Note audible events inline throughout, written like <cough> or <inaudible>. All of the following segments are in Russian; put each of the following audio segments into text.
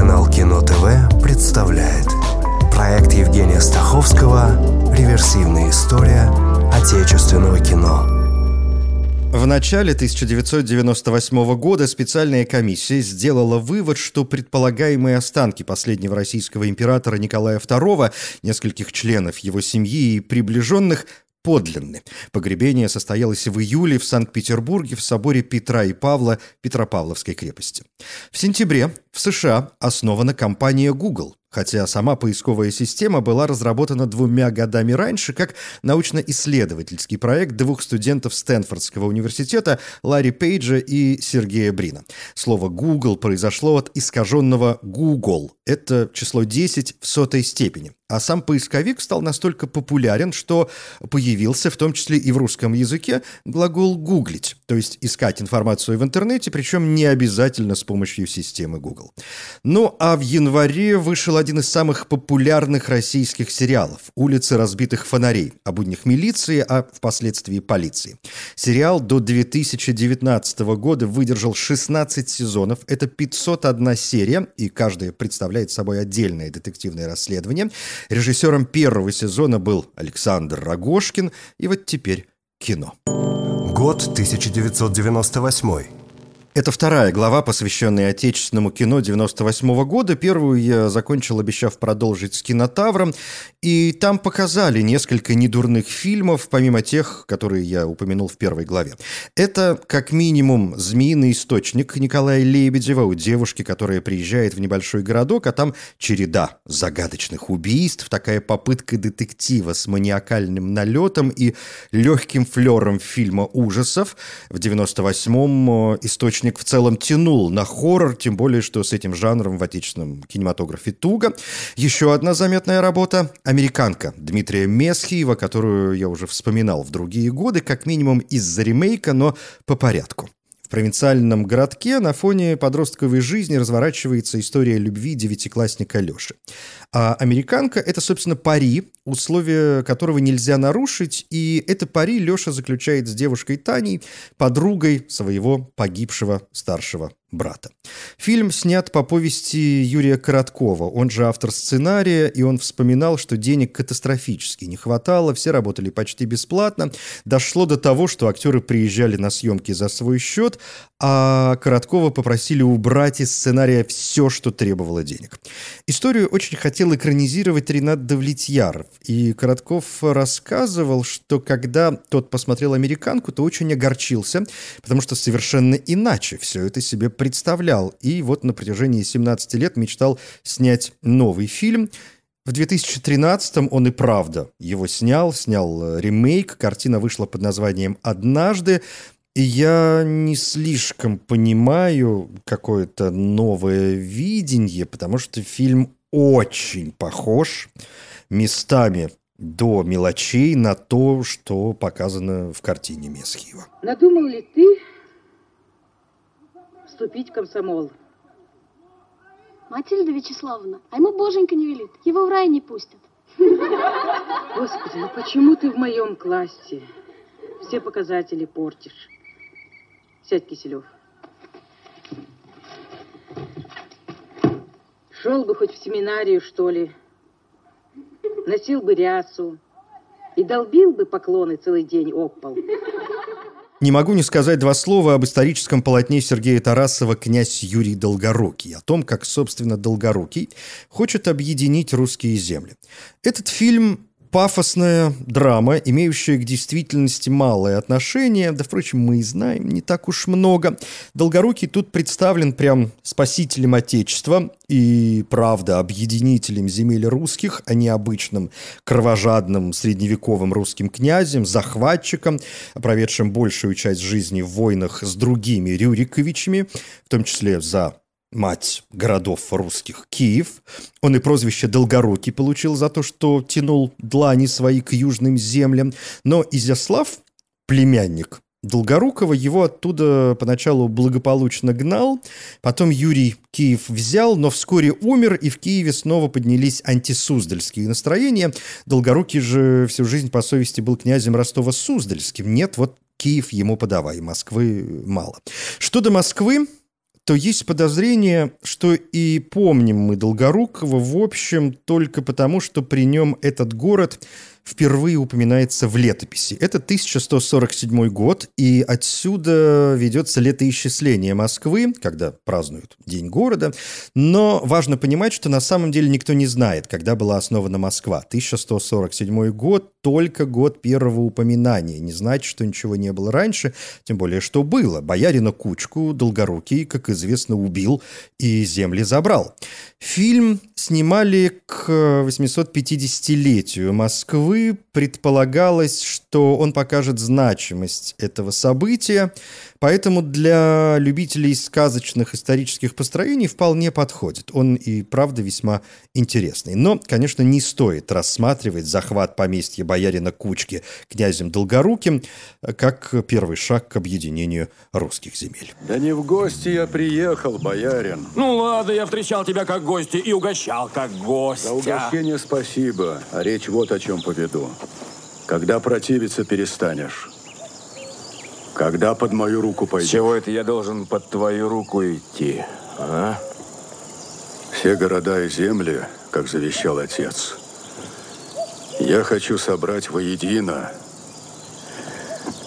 Телеканал Кино ТВ представляет. Проект Евгения Стаховского «Реверсивная история отечественного кино» В начале 1998 года специальная комиссия сделала вывод, что предполагаемые останки последнего российского императора Николая II, нескольких членов его семьи и приближенных подлинны. Погребение состоялось в июле в Санкт-Петербурге в соборе Петра и Павла Петропавловской крепости. В сентябре в США основана компания Google, хотя сама поисковая система была разработана двумя годами раньше как научно-исследовательский проект двух студентов Стэнфордского университета Ларри Пейджа и Сергея Брина. Слово «Google» произошло от искаженного «Google». Это число 10 в сотой степени. А сам поисковик стал настолько популярен, что появился в том числе и в русском языке глагол «гуглить», то есть искать информацию в интернете, причем не обязательно с помощью системы Google. Ну а в январе вышел один из самых популярных российских сериалов «Улицы разбитых фонарей» о буднях милиции, а впоследствии полиции. Сериал до 2019 года выдержал 16 сезонов, это 501 серия, и каждая представляет собой отдельное детективное расследование – Режиссером первого сезона был Александр Рогошкин, и вот теперь кино. Год 1998. Это вторая глава, посвященная отечественному кино 98 -го года. Первую я закончил, обещав продолжить с кинотавром. И там показали несколько недурных фильмов, помимо тех, которые я упомянул в первой главе. Это, как минимум, «Змеиный источник» Николая Лебедева у девушки, которая приезжает в небольшой городок, а там череда загадочных убийств, такая попытка детектива с маниакальным налетом и легким флером фильма ужасов. В 98-м источник источник в целом тянул на хоррор, тем более, что с этим жанром в отечественном кинематографе туго. Еще одна заметная работа – «Американка» Дмитрия Месхиева, которую я уже вспоминал в другие годы, как минимум из-за ремейка, но по порядку провинциальном городке на фоне подростковой жизни разворачивается история любви девятиклассника Леши. А «Американка» — это, собственно, пари, условия которого нельзя нарушить, и это пари Леша заключает с девушкой Таней, подругой своего погибшего старшего брата. Фильм снят по повести Юрия Короткова, он же автор сценария, и он вспоминал, что денег катастрофически не хватало, все работали почти бесплатно. Дошло до того, что актеры приезжали на съемки за свой счет, а Короткова попросили убрать из сценария все, что требовало денег. Историю очень хотел экранизировать Ренат Давлетьяров, и Коротков рассказывал, что когда тот посмотрел «Американку», то очень огорчился, потому что совершенно иначе все это себе представлял. И вот на протяжении 17 лет мечтал снять новый фильм. В 2013-м он и правда его снял, снял э, ремейк. Картина вышла под названием «Однажды». И я не слишком понимаю какое-то новое видение, потому что фильм очень похож местами до мелочей на то, что показано в картине Месхиева. Надумал ли ты вступить в комсомол. Матильда Вячеславовна, а ему боженька не велит, его в рай не пустят. Господи, ну почему ты в моем классе все показатели портишь? Сядь, Киселев. Шел бы хоть в семинарию, что ли, носил бы рясу и долбил бы поклоны целый день об пол. Не могу не сказать два слова об историческом полотне Сергея Тарасова «Князь Юрий Долгорукий», о том, как, собственно, Долгорукий хочет объединить русские земли. Этот фильм пафосная драма, имеющая к действительности малое отношение, да, впрочем, мы и знаем не так уж много. Долгорукий тут представлен прям спасителем Отечества и, правда, объединителем земель русских, а не обычным кровожадным средневековым русским князем, захватчиком, проведшим большую часть жизни в войнах с другими Рюриковичами, в том числе за мать городов русских, Киев. Он и прозвище Долгорукий получил за то, что тянул длани свои к южным землям. Но Изяслав, племянник Долгорукова, его оттуда поначалу благополучно гнал. Потом Юрий Киев взял, но вскоре умер, и в Киеве снова поднялись антисуздальские настроения. Долгорукий же всю жизнь по совести был князем Ростова-Суздальским. Нет, вот Киев ему подавай, Москвы мало. Что до Москвы, то есть подозрение, что и помним мы Долгорукова, в общем, только потому, что при нем этот город впервые упоминается в летописи. Это 1147 год, и отсюда ведется летоисчисление Москвы, когда празднуют День города. Но важно понимать, что на самом деле никто не знает, когда была основана Москва. 1147 год – только год первого упоминания. Не значит, что ничего не было раньше, тем более, что было. Боярина Кучку Долгорукий, как известно, убил и земли забрал. Фильм снимали к 850-летию Москвы. Предполагалось, что он покажет значимость этого события. Поэтому для любителей сказочных исторических построений вполне подходит. Он и правда весьма интересный. Но, конечно, не стоит рассматривать захват поместья боярина Кучки князем Долгоруким как первый шаг к объединению русских земель. Да не в гости я приехал, боярин. Ну ладно, я встречал тебя как гостя и угощал как гостя. За угощение спасибо, а речь вот о чем поведу. Когда противиться перестанешь? Когда под мою руку пойдешь? С чего это я должен под твою руку идти, а? Все города и земли, как завещал отец, я хочу собрать воедино.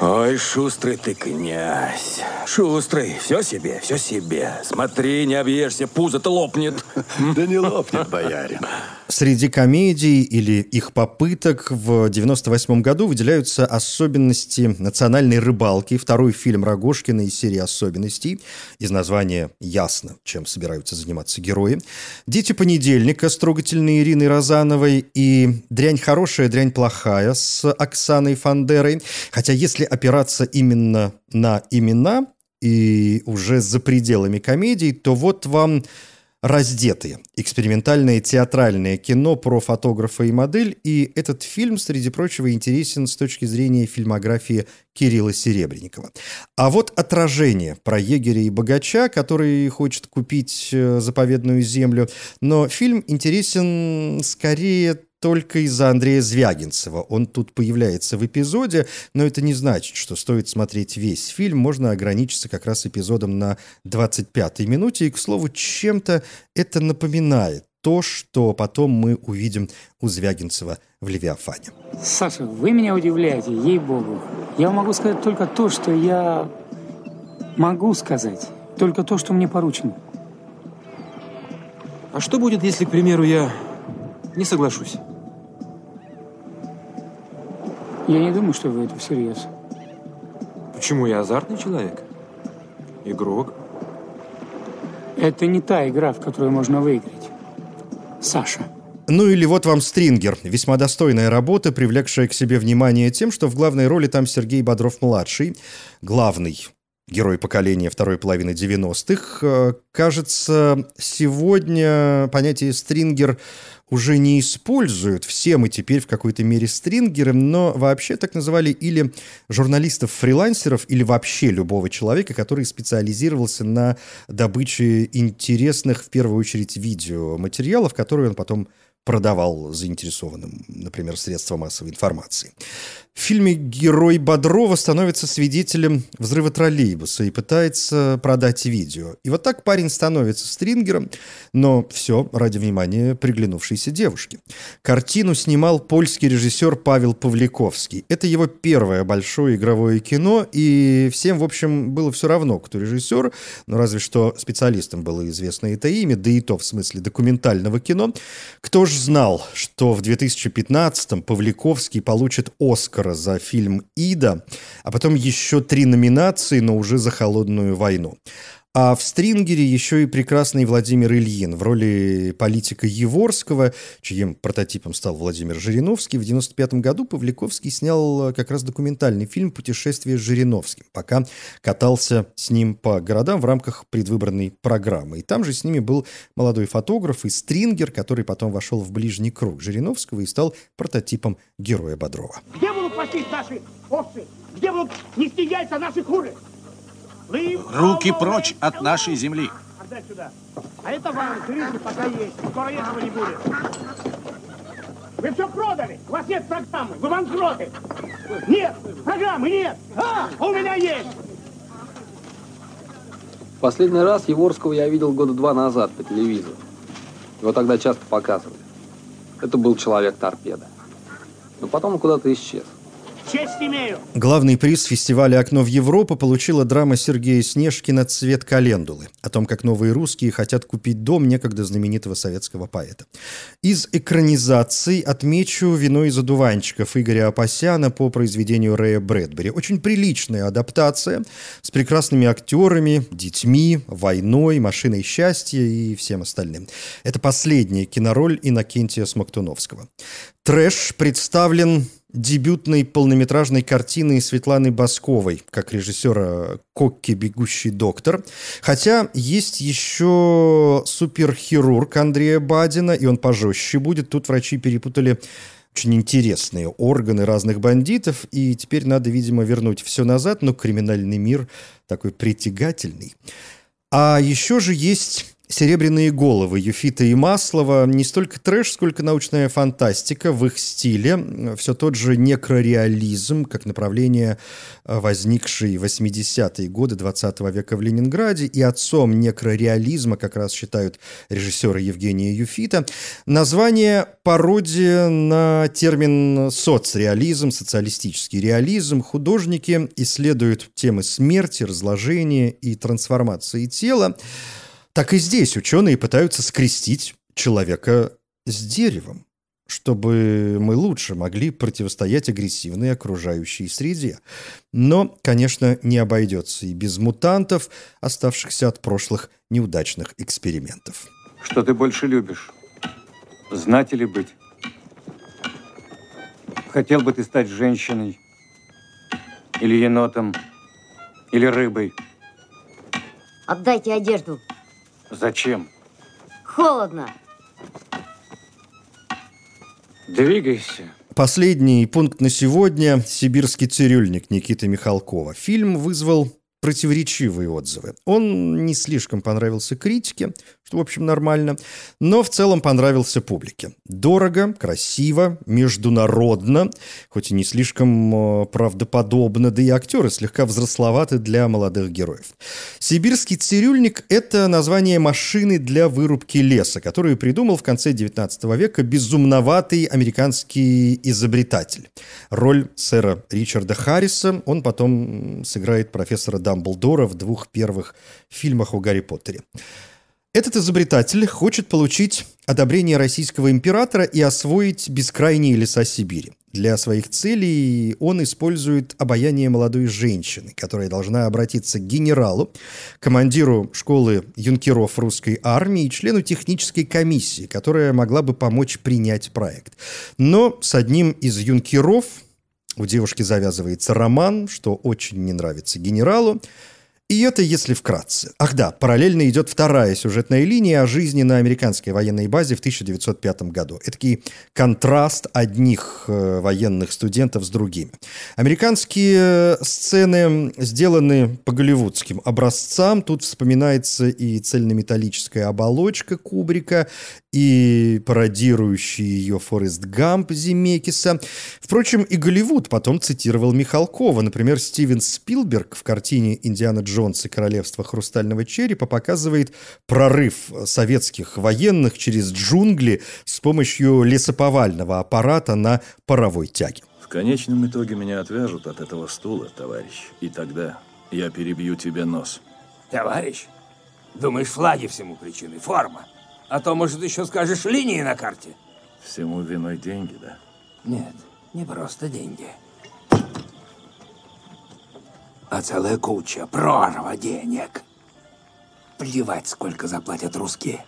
Ой, шустрый ты князь. Шустрый. Все себе, все себе. Смотри, не объешься, пузо-то лопнет. <laughs> Да не лопнет, боярин. Среди комедий или их попыток в 98 году выделяются особенности национальной рыбалки, второй фильм Рогошкина из серии особенностей. Из названия ясно, чем собираются заниматься герои. «Дети понедельника» с трогательной Ириной Розановой и «Дрянь хорошая, дрянь плохая» с Оксаной Фандерой. Хотя если опираться именно на имена и уже за пределами комедий, то вот вам «Раздетые» – экспериментальное театральное кино про фотографа и модель, и этот фильм, среди прочего, интересен с точки зрения фильмографии Кирилла Серебренникова. А вот «Отражение» про егеря и богача, который хочет купить э, заповедную землю, но фильм интересен скорее только из-за Андрея Звягинцева. Он тут появляется в эпизоде, но это не значит, что стоит смотреть весь фильм. Можно ограничиться как раз эпизодом на 25-й минуте. И, к слову, чем-то это напоминает то, что потом мы увидим у Звягинцева в «Левиафане». Саша, вы меня удивляете, ей-богу. Я могу сказать только то, что я могу сказать. Только то, что мне поручено. А что будет, если, к примеру, я не соглашусь? Я не думаю, что вы это всерьез. Почему я азартный человек? Игрок. Это не та игра, в которую можно выиграть. Саша. Ну или вот вам «Стрингер». Весьма достойная работа, привлекшая к себе внимание тем, что в главной роли там Сергей Бодров-младший, главный герой поколения второй половины 90-х. Э, кажется, сегодня понятие «стрингер» уже не используют. Все мы теперь в какой-то мере стрингеры, но вообще так называли или журналистов-фрилансеров, или вообще любого человека, который специализировался на добыче интересных, в первую очередь, видеоматериалов, которые он потом продавал заинтересованным, например, средствам массовой информации. В фильме герой Бодрова становится свидетелем взрыва троллейбуса и пытается продать видео. И вот так парень становится стрингером, но все ради внимания приглянувшейся девушки. Картину снимал польский режиссер Павел Павликовский. Это его первое большое игровое кино, и всем, в общем, было все равно, кто режиссер, но разве что специалистам было известно это имя, да и то в смысле документального кино. Кто же знал, что в 2015-м Павликовский получит «Оскар» Оскара за фильм «Ида», а потом еще три номинации, но уже за «Холодную войну». А в «Стрингере» еще и прекрасный Владимир Ильин в роли политика Еворского, чьим прототипом стал Владимир Жириновский. В 1995 году Павликовский снял как раз документальный фильм «Путешествие с Жириновским», пока катался с ним по городам в рамках предвыборной программы. И там же с ними был молодой фотограф и стрингер, который потом вошел в ближний круг Жириновского и стал прототипом героя Бодрова. Где будут пастись наши овцы? Где будут нести яйца наши куры? Руки прочь от нашей земли. Отдай сюда. А это вам, жрите, пока есть. Скоро этого не будет. Вы все продали. У вас нет программы. Вы банкроты. Нет, программы нет. А, у меня есть. Последний раз Еворского я видел года два назад по телевизору. Его тогда часто показывали. Это был человек-торпеда. Но потом он куда-то исчез. Честь имею. Главный приз фестиваля «Окно в Европу» получила драма Сергея Снежкина «Цвет календулы» о том, как новые русские хотят купить дом некогда знаменитого советского поэта. Из экранизаций отмечу «Вино из одуванчиков» Игоря Апасяна по произведению Рэя Брэдбери. Очень приличная адаптация с прекрасными актерами, детьми, войной, машиной счастья и всем остальным. Это последняя кинороль Иннокентия Смоктуновского. Трэш представлен дебютной полнометражной картиной Светланы Басковой, как режиссера «Кокки. Бегущий доктор». Хотя есть еще суперхирург Андрея Бадина, и он пожестче будет. Тут врачи перепутали очень интересные органы разных бандитов, и теперь надо, видимо, вернуть все назад, но криминальный мир такой притягательный. А еще же есть «Серебряные головы» Юфита и Маслова не столько трэш, сколько научная фантастика в их стиле. Все тот же некрореализм, как направление, э, возникший в 80-е годы 20 века в Ленинграде. И отцом некрореализма как раз считают режиссера Евгения Юфита. Название – пародия на термин соцреализм, социалистический реализм. Художники исследуют темы смерти, разложения и трансформации тела. Так и здесь ученые пытаются скрестить человека с деревом, чтобы мы лучше могли противостоять агрессивной окружающей среде. Но, конечно, не обойдется и без мутантов, оставшихся от прошлых неудачных экспериментов. Что ты больше любишь? Знать или быть? Хотел бы ты стать женщиной? Или енотом? Или рыбой? Отдайте одежду. Зачем? Холодно. Двигайся. Последний пункт на сегодня – «Сибирский цирюльник» Никиты Михалкова. Фильм вызвал противоречивые отзывы. Он не слишком понравился критике, что, в общем, нормально, но в целом понравился публике. Дорого, красиво, международно, хоть и не слишком э, правдоподобно, да и актеры слегка взрословаты для молодых героев. «Сибирский цирюльник» — это название машины для вырубки леса, которую придумал в конце 19 века безумноватый американский изобретатель. Роль сэра Ричарда Харриса он потом сыграет профессора Дамблдора в двух первых фильмах о Гарри Поттере. Этот изобретатель хочет получить одобрение российского императора и освоить бескрайние леса Сибири. Для своих целей он использует обаяние молодой женщины, которая должна обратиться к генералу, командиру школы юнкеров русской армии и члену технической комиссии, которая могла бы помочь принять проект. Но с одним из юнкеров у девушки завязывается роман, что очень не нравится генералу. И это если вкратце. Ах да, параллельно идет вторая сюжетная линия о жизни на американской военной базе в 1905 году. Это контраст одних э, военных студентов с другими. Американские сцены сделаны по голливудским образцам. Тут вспоминается и цельнометаллическая оболочка Кубрика, и пародирующий ее Форест Гамп Земекиса. Впрочем, и Голливуд потом цитировал Михалкова. Например, Стивен Спилберг в картине «Индиана Джонс и королевство хрустального черепа» показывает прорыв советских военных через джунгли с помощью лесоповального аппарата на паровой тяге. В конечном итоге меня отвяжут от этого стула, товарищ. И тогда я перебью тебе нос. Товарищ, думаешь, флаги всему причиной? Форма. А то, может, еще скажешь линии на карте. Всему виной деньги, да? Нет, не просто деньги. А целая куча, прорва денег. Плевать, сколько заплатят русские.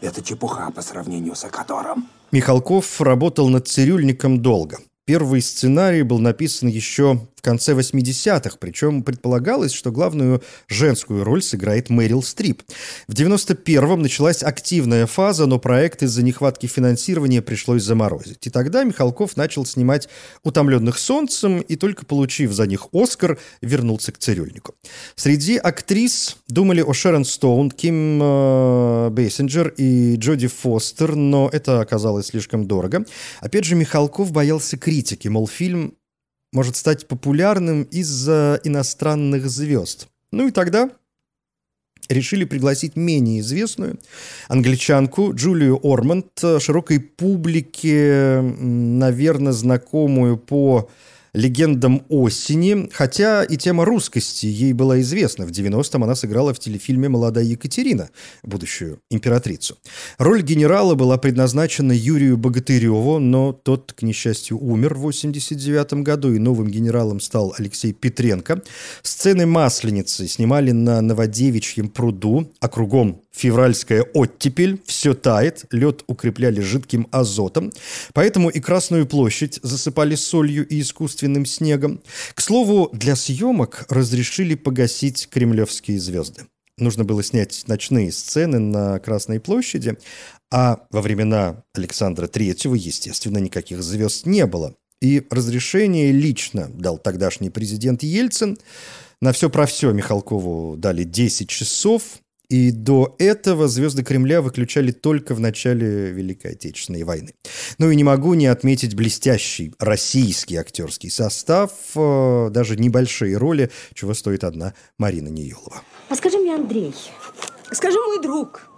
Это чепуха по сравнению с Акатором. Михалков работал над «Цирюльником» долго. Первый сценарий был написан еще в конце 80-х, причем предполагалось, что главную женскую роль сыграет Мэрил Стрип. В 91-м началась активная фаза, но проект из-за нехватки финансирования пришлось заморозить. И тогда Михалков начал снимать «Утомленных солнцем» и только получив за них «Оскар», вернулся к «Цирюльнику». Среди актрис думали о Шерон Стоун, Ким э, Бейсинджер и Джоди Фостер, но это оказалось слишком дорого. Опять же, Михалков боялся критики, мол, фильм может стать популярным из-за иностранных звезд. Ну и тогда решили пригласить менее известную англичанку Джулию Орманд, широкой публике, наверное, знакомую по легендам осени, хотя и тема русскости ей была известна. В 90-м она сыграла в телефильме «Молодая Екатерина», будущую императрицу. Роль генерала была предназначена Юрию Богатыреву, но тот, к несчастью, умер в 89 году, и новым генералом стал Алексей Петренко. Сцены «Масленицы» снимали на Новодевичьем пруду, а кругом февральская оттепель, все тает, лед укрепляли жидким азотом, поэтому и Красную площадь засыпали солью и искусственным снегом. К слову, для съемок разрешили погасить кремлевские звезды. Нужно было снять ночные сцены на Красной площади, а во времена Александра Третьего, естественно, никаких звезд не было. И разрешение лично дал тогдашний президент Ельцин. На все про все Михалкову дали 10 часов, и до этого звезды Кремля выключали только в начале Великой Отечественной войны. Ну и не могу не отметить блестящий российский актерский состав, э, даже небольшие роли, чего стоит одна Марина Неелова. А скажи мне, Андрей, скажи, мой друг,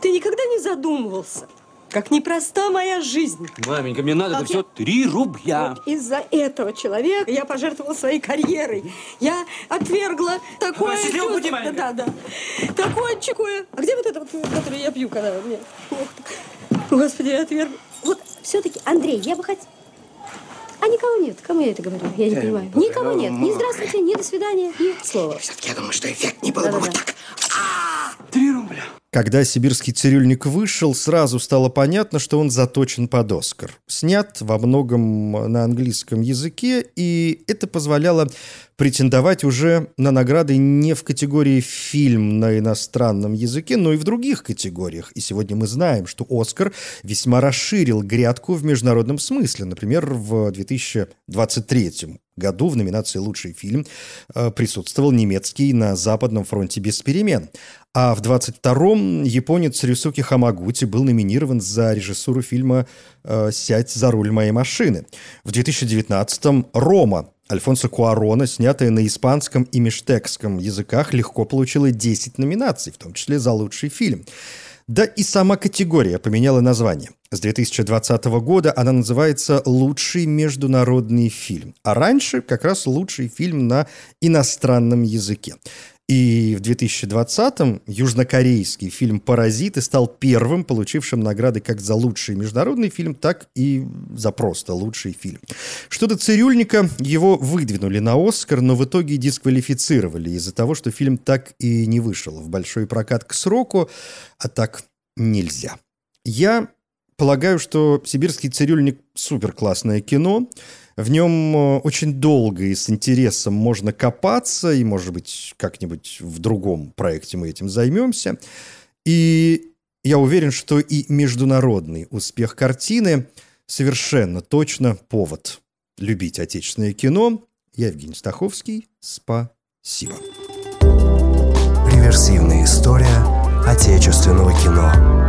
ты никогда не задумывался, как непроста моя жизнь. Маменька, мне надо Как это все три рубля. Вот из-за этого человека я пожертвовала своей карьерой. Я отвергла такое... Чувство. будь маленькая. Да, да. Такое чекое. А где вот это вот, которое я пью, когда мне... Ох, Господи, я отвергла. Вот все-таки, Андрей, я бы хотела... А никого нет. Кому я это говорю? Я не Э, понимаю. ну, Никого ну, нет. Ни здравствуйте, ни до свидания, ни слова. Я думаю, что эффект не было бы вот так. Когда «Сибирский цирюльник» вышел, сразу стало понятно, что он заточен под «Оскар». Снят во многом на английском языке, и это позволяло претендовать уже на награды не в категории «фильм на иностранном языке», но и в других категориях. И сегодня мы знаем, что «Оскар» весьма расширил грядку в международном смысле. Например, в 2023 году в номинации «Лучший фильм» э, присутствовал немецкий «На Западном фронте без перемен». А в 22-м японец Рюсуки Хамагути был номинирован за режиссуру фильма э, «Сядь за руль моей машины». В 2019-м «Рома» Альфонсо Куарона, снятая на испанском и мештекском языках, легко получила 10 номинаций, в том числе за лучший фильм. Да и сама категория поменяла название. С 2020 года она называется «Лучший международный фильм», а раньше как раз «Лучший фильм на иностранном языке». И в 2020-м южнокорейский фильм «Паразиты» стал первым, получившим награды как за лучший международный фильм, так и за просто лучший фильм. Что до «Цирюльника», его выдвинули на «Оскар», но в итоге дисквалифицировали из-за того, что фильм так и не вышел в большой прокат к сроку, а так нельзя. Я полагаю, что «Сибирский цирюльник» — супер классное кино, в нем э, очень долго и с интересом можно копаться, и, может быть, как-нибудь в другом проекте мы этим займемся. И я уверен, что и международный успех картины совершенно точно повод любить отечественное кино. Я Евгений Стаховский. Спасибо. Реверсивная история отечественного кино.